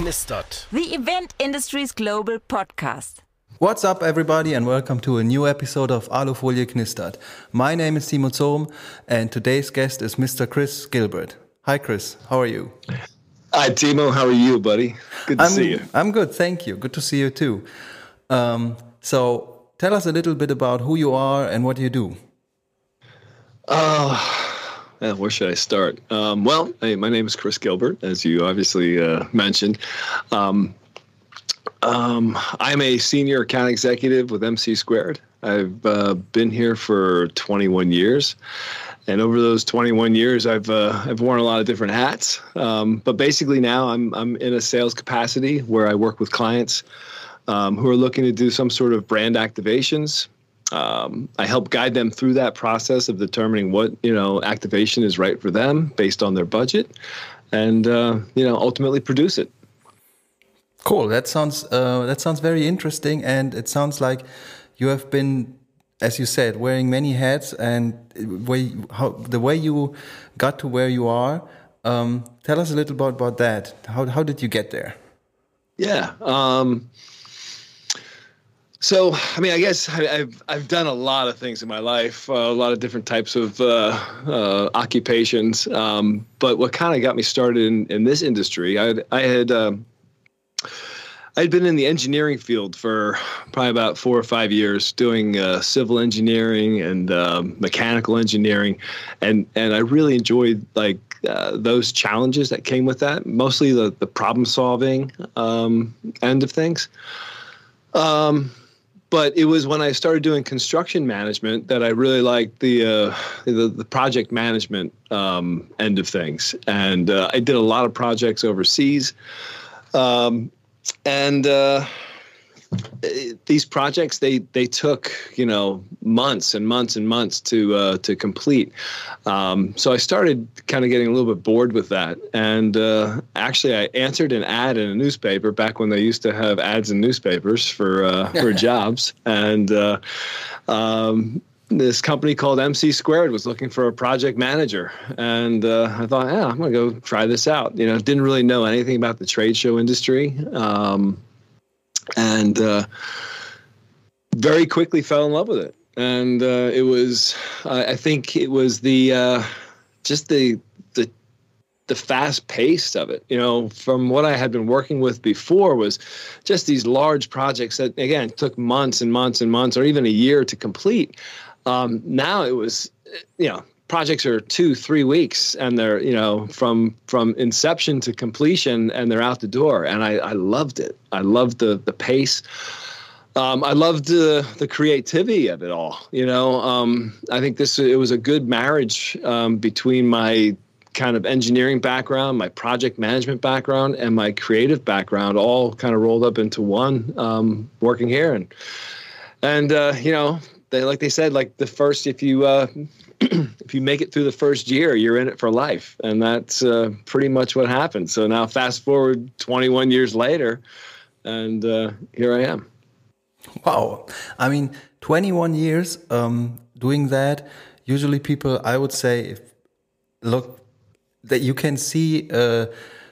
knistert. The Event Industries Global Podcast. What's up, everybody, and welcome to a new episode of Alufolie Knistert. My name is Timo Zohm, and today's guest is Mr. Chris Gilbert. Hi, Chris. How are you? Hi, Timo. How are you, buddy? Good to I'm, see you. I'm good, thank you. Good to see you too. Um, so, tell us a little bit about who you are and what you do. Uh, yeah, where should I start? Um, well, hey, my name is Chris Gilbert, as you obviously uh, mentioned. Um, um, I'm a senior account executive with MC Squared. I've uh, been here for 21 years, and over those 21 years, I've uh, I've worn a lot of different hats. Um, but basically, now I'm I'm in a sales capacity where I work with clients um, who are looking to do some sort of brand activations, um, I help guide them through that process of determining what you know activation is right for them based on their budget, and uh, you know ultimately produce it. Cool. That sounds uh, that sounds very interesting, and it sounds like you have been, as you said, wearing many hats, and way how the way you got to where you are. Um, tell us a little about about that. How how did you get there? Yeah. Um, so, I mean, I guess I, have I've done a lot of things in my life, uh, a lot of different types of uh, uh, occupations. Um, but what kind of got me started in, in this industry, I had, I had um, been in the engineering field for probably about four or five years, doing uh, civil engineering and um, mechanical engineering, and and I really enjoyed like uh, those challenges that came with that. Mostly the the problem solving um, end of things. Um, but it was when I started doing construction management that I really liked the uh, the, the, project management um, end of things, and uh, I did a lot of projects overseas, um, and uh, these projects they they took you know months and months and months to uh, to complete. Um, so I started kind of getting a little bit bored with that, and uh, actually I answered an ad in a newspaper back when they used to have ads in newspapers for uh, for jobs, and. Uh, um, this company called MC Squared was looking for a project manager, and uh, I thought, yeah, I'm gonna go try this out. You know, didn't really know anything about the trade show industry. Um, and uh, very quickly fell in love with it. And uh, it was, I think it was the uh, just the the the fast pace of it. You know, from what I had been working with before was just these large projects that again took months and months and months, or even a year to complete. Um, now it was, you know, projects are two three weeks and they're you know from from inception to completion and they're out the door and i i loved it i loved the the pace um, I loved the the creativity of it all. You know, um, I think this it was a good marriage um, between my kind of engineering background, my project management background, and my creative background, all kind of rolled up into one. Um, working here, and and uh, you know, they like they said, like the first if you uh, if you make it through the first year, you're in it for life, and that's uh, pretty much what happened. So now, fast forward 21 years later, and uh, here I am. Wow, I mean, 21 years um, doing that. Usually, people, I would say, if look that you can see uh,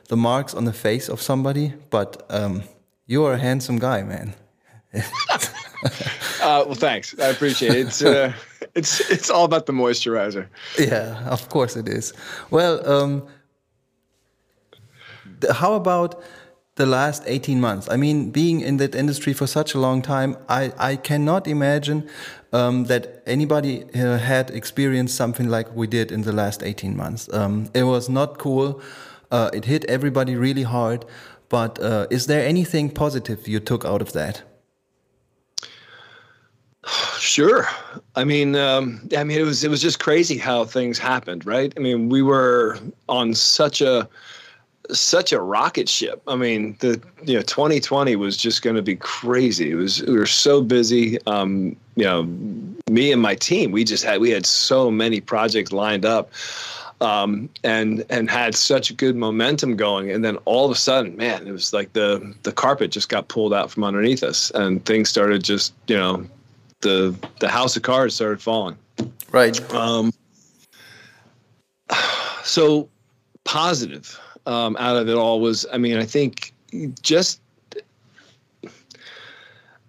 the marks on the face of somebody, but um, you are a handsome guy, man. Uh, well, thanks. I appreciate it. It's it's it's all about the moisturizer. Yeah, of course it is. Well, um, how about the last 18 months? I mean, being in that industry for such a long time, I, I cannot imagine um, that anybody uh, had experienced something like we did in the last 18 months. Um, it was not cool. Uh, it hit everybody really hard. But uh, is there anything positive you took out of that? Sure. I mean, um, I mean, it was it was just crazy how things happened, right? I mean, we were on such a such a rocket ship. I mean, the you know, 2020 was just going to be crazy. It was we were so busy. Um, you know, me and my team, we just had we had so many projects lined up. Um, and and had such good momentum going, and then all of a sudden, man, it was like the the carpet just got pulled out from underneath us, and things started just you know the the house of cards started falling. Right. Um, so positive um, out of it all was, I mean, I think just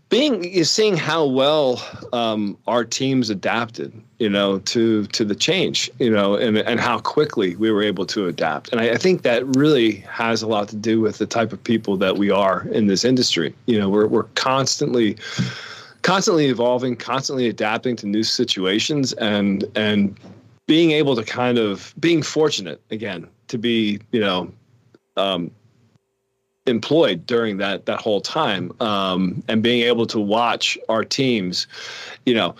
being seeing how well um, our teams adapted, you know, to to the change, you know, and and how quickly we were able to adapt. And I, I, think that really has a lot to do with the type of people that we are in this industry. You know, we're we're constantly constantly evolving, constantly adapting to new situations, and and being able to kind of being fortunate again to be, you know. Um, employed during that that whole time um, and being able to watch our teams you know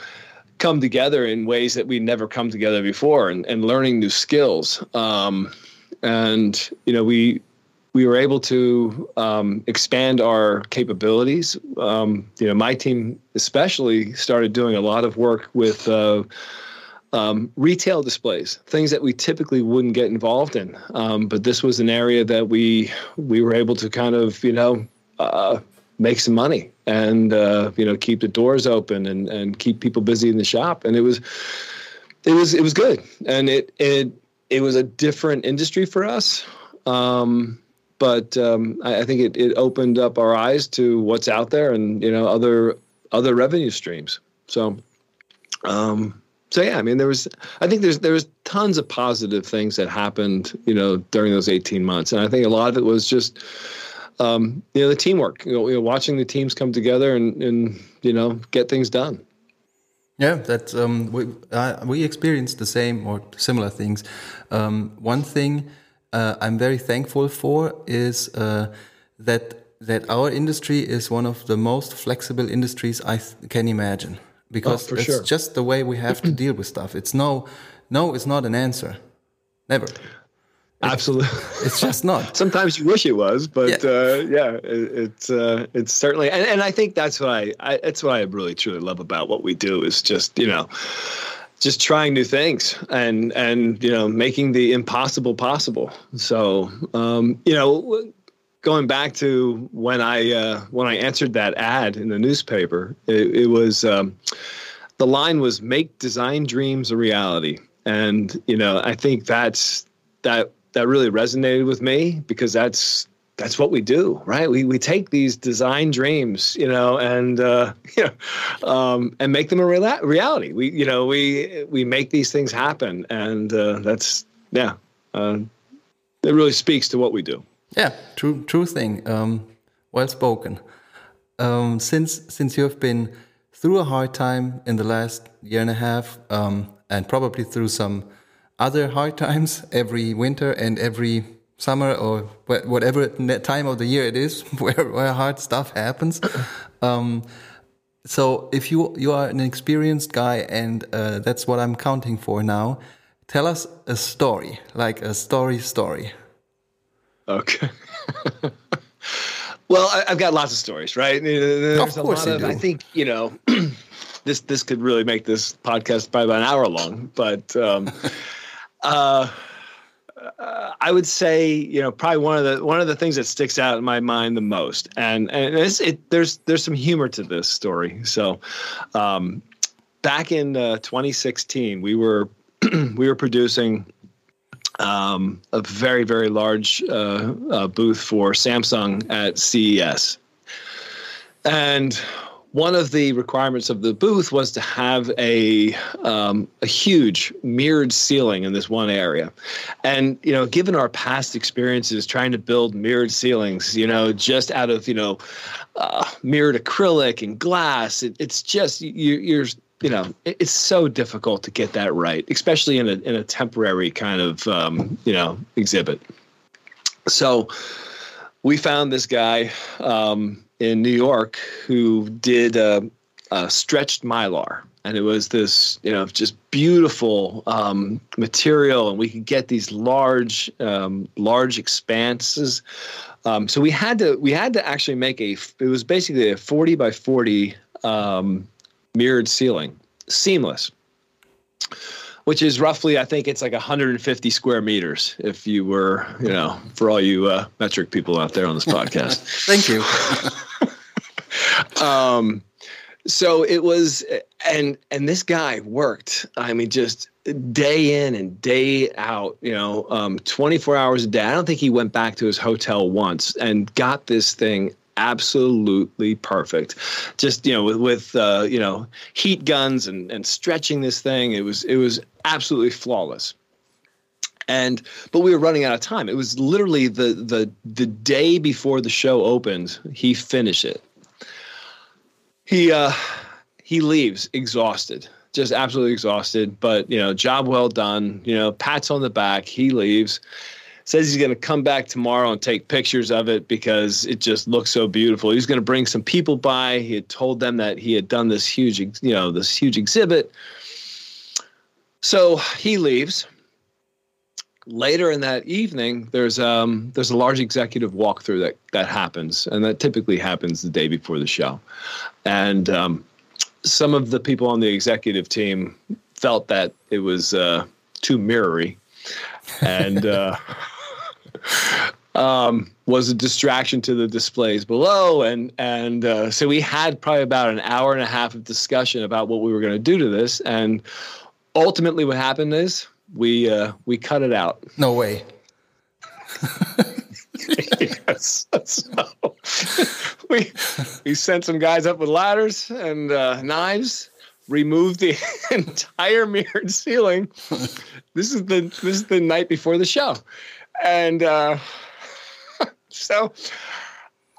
come together in ways that we never come together before and, and learning new skills um, and you know we we were able to um, expand our capabilities um, you know my team especially started doing a lot of work with uh, um, retail displays, things that we typically wouldn't get involved in. Um, but this was an area that we we were able to kind of you know uh, make some money and uh, you know keep the doors open and and keep people busy in the shop. And it was it was it was good, and it it it was a different industry for us. Um, but um, I, I think it, it opened up our eyes to what's out there and you know other other revenue streams. So um, so yeah, I mean, there was, I think there's there was tons of positive things that happened, you know, during those 18 months, and I think a lot of it was just, um, you know, the teamwork, you know, you know, watching the teams come together and and you know get things done. Yeah, that um, we uh, we experienced the same or similar things. Um, one thing uh, I'm very thankful for is uh, that that our industry is one of the most flexible industries I can imagine because oh, it's sure. just the way we have to deal with stuff. It's no, no, it's not an answer. Never. Absolutely, it's just not. Sometimes you wish it was, but yeah, uh, yeah it, it's uh, it's certainly, and, and I think that's why I, I that's why I really truly love about what we do is just you know, just trying new things and and you know making the impossible possible. So um, you know, going back to when I uh, when I answered that ad in the newspaper, it, it was um, the line was "Make design dreams a reality," and you know I think that's that that really resonated with me because that's that's what we do, right? We we take these design dreams, you know, and uh, you know, um, and make them a real- reality. We you know we we make these things happen, and uh, that's yeah, uh, it really speaks to what we do. Yeah, true, true thing. Um, well spoken. Um, since since you have been through a hard time in the last year and a half, um, and probably through some other hard times every winter and every summer or whatever time of the year it is where, where hard stuff happens. Um, so if you you are an experienced guy and uh, that's what I'm counting for now, tell us a story, like a story story. Okay. well, I, have got lots of stories, right? There's of course lot of, I think, you know, this this could really make this podcast by about an hour long, but um, uh, uh, I would say, you know, probably one of the one of the things that sticks out in my mind the most, and and it, there's there's some humor to this story. So, um, back in uh, 2016, we were we were producing um, a very very large uh, uh, booth for Samsung at CES, and one of the requirements of the booth was to have a um, a huge mirrored ceiling in this one area, and you know, given our past experiences trying to build mirrored ceilings, you know, just out of you know, uh, mirrored acrylic and glass, it, it's just you, you're you know, it's so difficult to get that right, especially in a in a temporary kind of um, you know exhibit. So we found this guy um, in New York who did a, a, stretched mylar, and it was this you know just beautiful um, material, and we could get these large um, large expanses. Um, so we had to we had to actually make a it was basically a forty by forty um, mirrored ceiling, seamless, which is roughly, I think it's like 150 square meters. If you were, you know, for all you uh, metric people out there on this podcast. Thank you. um, so it was and and this guy worked i mean just day in and day out you know um, 24 hours a day. I don't think he went back to his hotel once and got this thing absolutely perfect. Just you know with with uh, you know heat guns and and stretching this thing it was it was absolutely flawless. And but we were running out of time. It was literally the the the day before the show opened he finished it he uh he leaves exhausted just absolutely exhausted but you know job well done you know pats on the back he leaves. Says he's going to come back tomorrow and take pictures of it because it just looks so beautiful. He's going to bring some people by. He had told them that he had done this huge you know this huge exhibit. So he leaves later in that evening, there's um, there's a large executive walkthrough that that happens, and that typically happens the day before the show. And um, some of the people on the executive team felt that it was uh, too mirrory, and uh, um, was a distraction to the displays below. And and uh, so we had probably about an hour and a half of discussion about what we were going to do to this, and ultimately, what happened is we uh, we cut it out. No way. yes. So we we sent some guys up with ladders and uh, knives, removed the entire mirrored ceiling. This is the this is the night before the show, and uh, so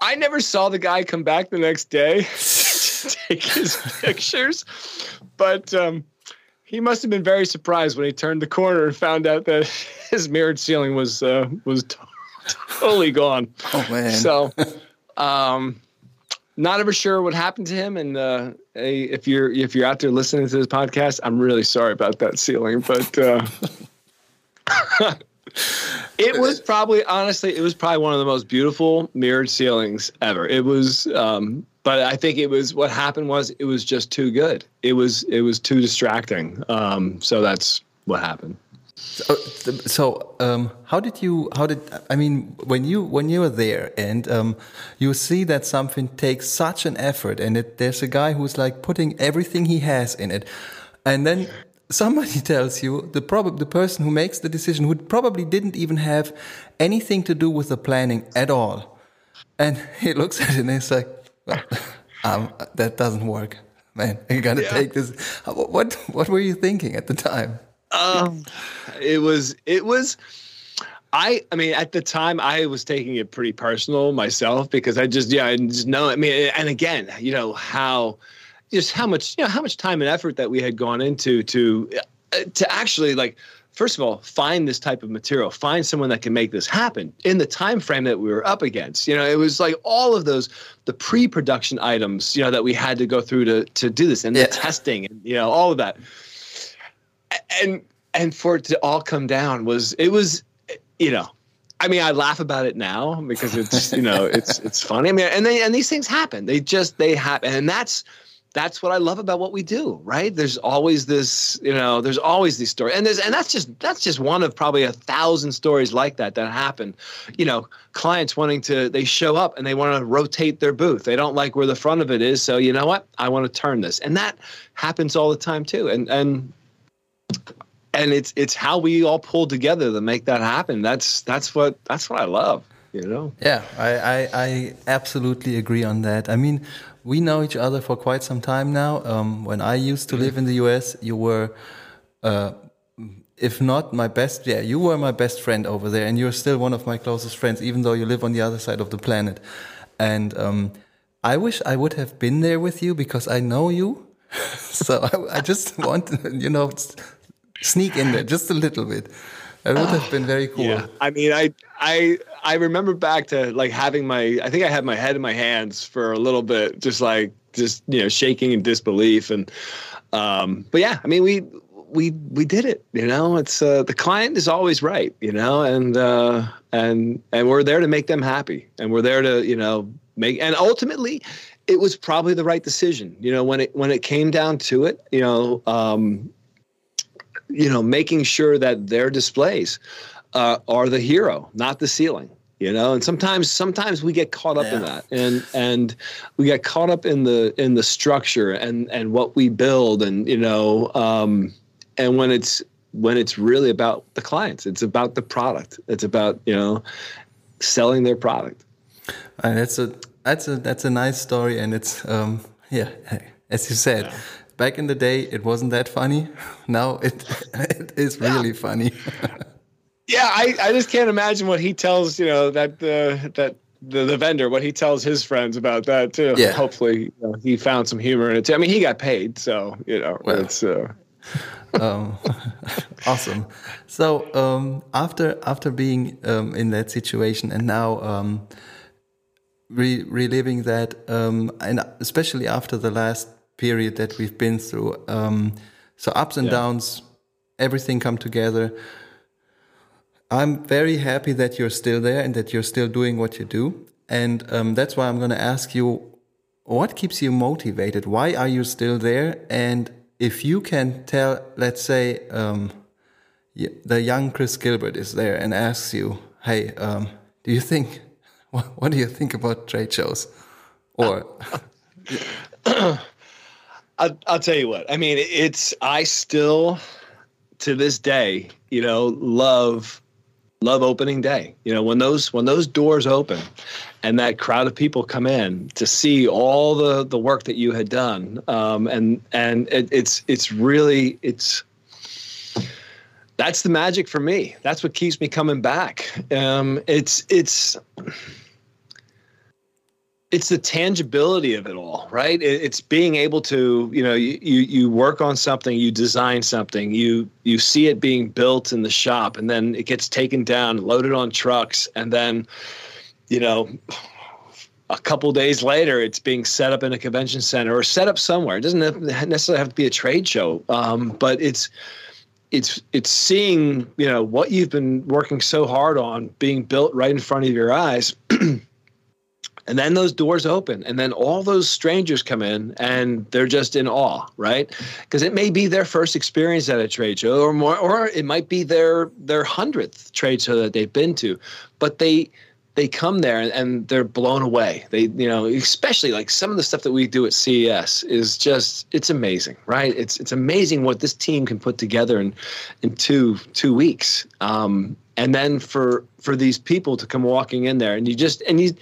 I never saw the guy come back the next day to take his pictures, but. Um, he must have been very surprised when he turned the corner and found out that his mirrored ceiling was uh, was t- totally gone. Oh man! So, um, not ever sure what happened to him. And uh, if you're if you're out there listening to this podcast, I'm really sorry about that ceiling, but. Uh, it was probably honestly it was probably one of the most beautiful mirrored ceilings ever it was um, but I think it was what happened was it was just too good. It was it was too distracting. Um, so that's what happened. So, so um, how did you? How did I mean when you when you were there and um, you see that something takes such an effort and it, there's a guy who's like putting everything he has in it, and then somebody tells you the prob- the person who makes the decision who probably didn't even have anything to do with the planning at all, and he looks at it and he's like um, that doesn't work, man. You got to yeah. take this. What what were you thinking at the time? Um, it was it was. I I mean at the time I was taking it pretty personal myself because I just yeah I just know I mean and again you know how just how much you know how much time and effort that we had gone into to uh, to actually like first of all find this type of material find someone that can make this happen in the time frame that we were up against you know it was like all of those the pre-production items you know that we had to go through to to do this and yeah. the testing and you know all of that and and for it to all come down was it was you know I mean, I laugh about it now because it's you know it's it's funny. I mean, and they and these things happen. They just they happen, and that's that's what I love about what we do, right? There's always this, you know, there's always these stories, and there's, and that's just that's just one of probably a thousand stories like that that happen. You know, clients wanting to, they show up and they want to rotate their booth. They don't like where the front of it is, so you know what? I want to turn this, and that happens all the time too. And and and it's it's how we all pull together to make that happen. That's that's what that's what I love. You know. Yeah, I I, I absolutely agree on that. I mean we know each other for quite some time now. Um, when I used to live in the US, you were, uh, if not my best, yeah, you were my best friend over there, and you're still one of my closest friends, even though you live on the other side of the planet. And um, I wish I would have been there with you because I know you. so I, I, just want to, you know, sneak in there just a little bit. It would have been very cool. Yeah. I mean, I, I, I remember back to like having my, I think I had my head in my hands for a little bit, just like, just, you know, shaking in disbelief. And, um, but yeah, I mean, we, we, we did it, you know, it's, uh, the client is always right, you know, and, uh, and, and we're there to make them happy. And we're there to, you know, make, and ultimately it was probably the right decision, you know, when it, when it came down to it, you know, um, you know, making sure that their displays uh, are the hero, not the ceiling. you know and sometimes sometimes we get caught up yeah. in that and and we get caught up in the in the structure and and what we build and you know um and when it's when it's really about the clients it's about the product it's about you know selling their product and that's a that's a that's a nice story and it's um yeah as you said yeah. back in the day it wasn't that funny now it it is really yeah. funny Yeah, I, I just can't imagine what he tells you know that the that the, the vendor what he tells his friends about that too. Yeah. Hopefully you know, he found some humor in it too. I mean, he got paid, so you know well, it's. Uh... um, awesome. So um, after after being um, in that situation and now um, re reliving that, um, and especially after the last period that we've been through, um, so ups and yeah. downs, everything come together. I'm very happy that you're still there and that you're still doing what you do. And um, that's why I'm going to ask you what keeps you motivated? Why are you still there? And if you can tell, let's say, um, the young Chris Gilbert is there and asks you, hey, um, do you think, what, do you think about trade shows? Or. I'll, I'll tell you what, I mean, it's, I still, to this day, you know, love love opening day. You know when those when those doors open and that crowd of people come in to see all the the work that you had done um, and and it, it's it's really it's that's the magic for me. That's what keeps me coming back. Um, it's it's it's the tangibility of it all right? It's being able to you know you, you work on something you design something you you see it being built in the shop and then it gets taken down loaded on trucks and then you know a couple days later it's being set up in a convention center or set up somewhere. It doesn't necessarily have to be a trade show um, but it's it's it's seeing you know what you've been working so hard on being built right in front of your eyes and then those doors open and then all those strangers come in and they're just in awe right? Because it may be their first experience at a trade show or more or it might be their their hundredth trade show that they've been to but they they come there and they're blown away. They you know especially like some of the stuff that we do at CES is just it's amazing right? It's it's amazing what this team can put together in in two two weeks. Um and then for for these people to come walking in there and you just and you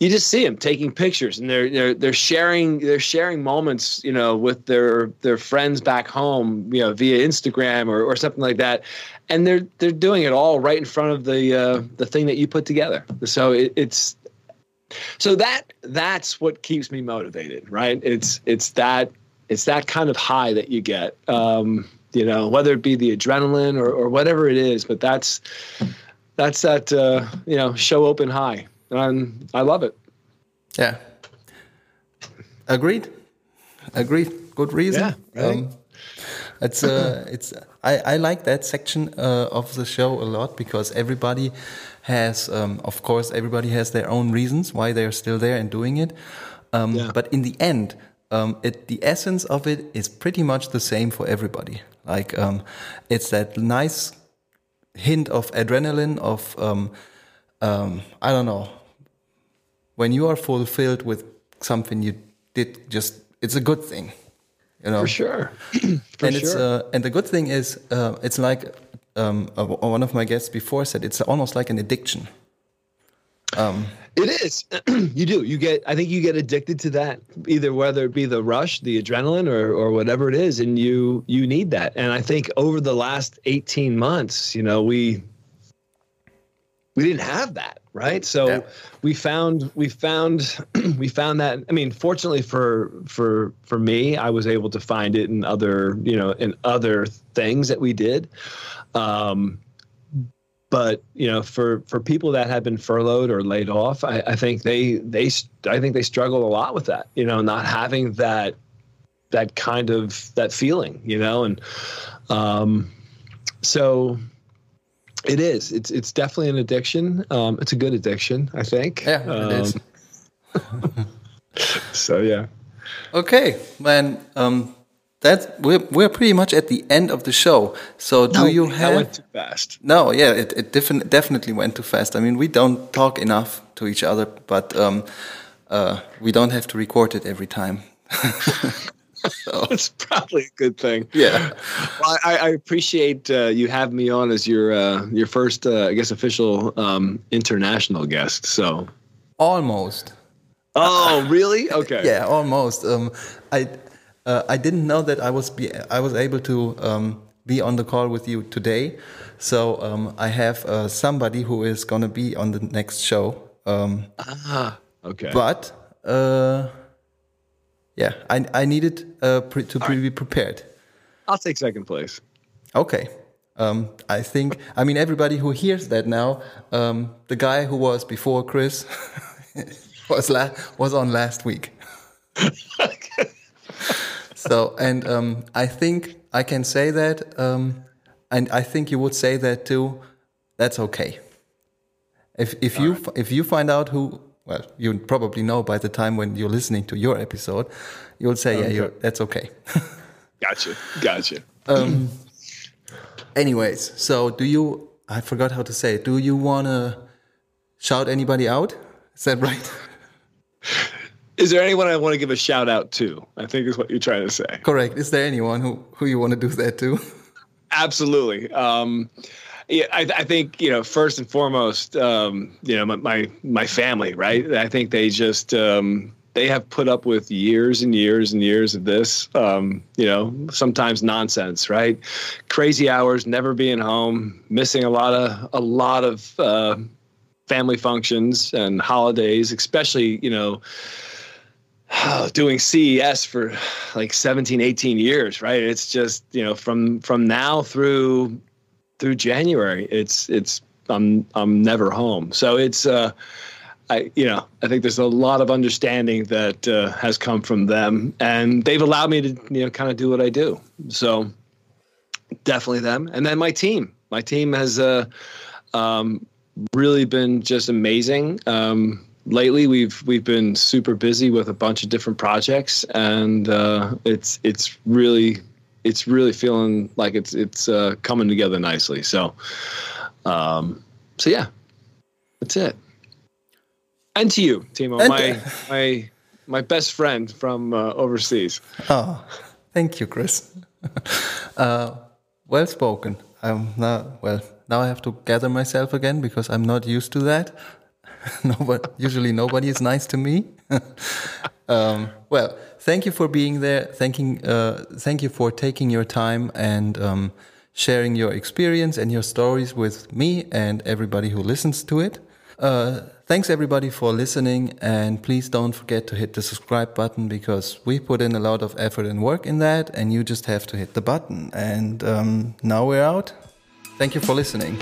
you just see them taking pictures and they're they're they're sharing they're sharing moments you know with their their friends back home you know via Instagram or, or something like that. And they're they're doing it all right in front of the uh, the thing that you put together. So it, it's so that that's what keeps me motivated right? It's it's that it's that kind of high that you get um, you know whether it be the adrenaline or, or whatever it is but that's that's that uh, you know show open high and I love it. Yeah. Agreed. Agreed. Good reason. Yeah. Right? Um, it's uh, it's I, I like that section uh, of the show a lot because everybody has, um, of course, everybody has their own reasons why they're still there and doing it. Um, yeah. But in the end, um, it the essence of it is pretty much the same for everybody. Like um, it's that nice hint of adrenaline of um, um, I don't know when you are fulfilled with something you did just it's a good thing you know? For sure. For and sure. it's uh, and the good thing is uh, it's like um, uh, one of my guests before said it's almost like an addiction. Um, it is. You do. You get i think you get addicted to that either whether it be the rush the adrenaline or or whatever it is and you you need that. And i think over the last 18 months you know we we didn't have that right so yeah. we found we found we found that i mean fortunately for for for me i was able to find it in other you know in other things that we did um but you know for for people that have been furloughed or laid off i, I think they they i think they struggle a lot with that you know not having that that kind of that feeling you know and um so it is. It's it's definitely an addiction. Um, it's a good addiction, I think. Yeah, um, it is. so yeah. Okay, man. Um, that's we're we're pretty much at the end of the show. So do No, you that have? went too fast. No, yeah, it it defin- definitely went too fast. I mean, we don't talk enough to each other, but um, uh, we don't have to record it every time. That's probably a good thing. Yeah. Well, I, I appreciate uh, you having me on as your uh, your first, uh, I guess, official um, international guest. So. Almost. Oh, really? Okay. Yeah, almost. Um, I uh, I didn't know that I was be I was able to um, be on the call with you today. So um, I have uh, somebody who is going to be on the next show. Um, Ah, okay. but uh, yeah, I I needed uh, pre- to pre- be prepared. I'll take second place. Okay. Um, I think I mean everybody who hears that now. Um, the guy who was before Chris was la- was on last week. so and um, I think I can say that, um, and I think you would say that too. That's okay. If if you if you find out who well you probably know by the time when you're listening to your episode, you'll say yeah you're, that's okay. Gotcha. Gotcha. Anyways, so do you? I forgot how to say it. Do you want to shout anybody out? Is that right? Is there anyone I want to give a shout out to? I think is what you're trying to say. Correct. Is there anyone who who you want to do that to? Absolutely. Um, yeah, I, I think you know first and foremost, um, you know my, my my family, right? I think they just um, they have put up with years and years and years of this. Um, you know, sometimes nonsense, right? Crazy hours, never being home, missing a lot of a lot of uh, family functions and holidays, especially you know doing CES for like 17, 18 years, right? It's just, you know, from from now through through January, it's it's I'm I'm never home. So it's uh I you know, I think there's a lot of understanding that uh, has come from them and they've allowed me to, you know, kind of do what I do. So definitely them. And then my team. My team has uh um really been just amazing. Um lately we've we've been super busy with a bunch of different projects and uh, it's it's really it's really feeling like it's it's uh, coming together nicely so um, so yeah that's it and to you Timo And- my my my best friend from uh, overseas Oh, thank you, Chris. uh, well spoken. I'm now well. Now I have to gather myself again because I'm not used to that. nobody, usually nobody is nice to me. um, well, thank you for being there. Thanking, uh, thank you for taking your time and um, sharing your experience and your stories with me and everybody who listens to it. Uh, thanks everybody for listening, and please don't forget to hit the subscribe button because we put in a lot of effort and work in that, and you just have to hit the button. And um, now we're out. Thank you for listening.